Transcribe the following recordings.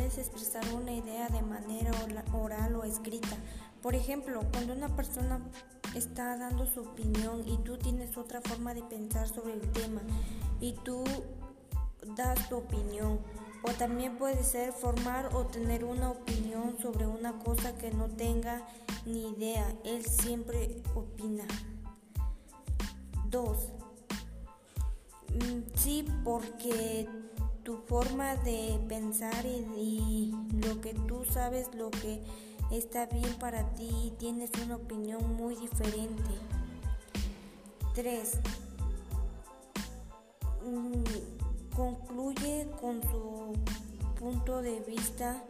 es expresar una idea de manera oral o escrita. Por ejemplo, cuando una persona está dando su opinión y tú tienes otra forma de pensar sobre el tema y tú das tu opinión. O también puede ser formar o tener una opinión sobre una cosa que no tenga ni idea. Él siempre opina. 2. Mm, sí, porque tu forma de pensar y, lo que tú sabes, lo que está bien para ti, tienes una opinión muy diferente. 3. Mm, concluye con su punto de vista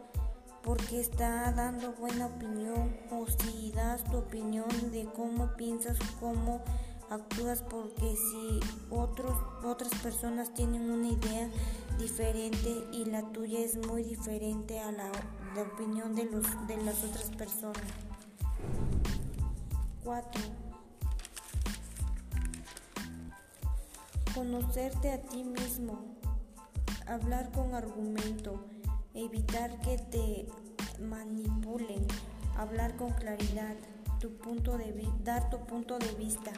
porque está dando buena opinión o si das tu opinión de cómo piensas, cómo actúas porque si otros, otras personas tienen una idea diferente y la tuya es muy diferente a la, opinión de, los, de las otras personas. 4. Conocerte a ti mismo. Hablar con argumento. Evitar que te manipulen. Hablar con claridad. Tu punto de dar tu punto de vista.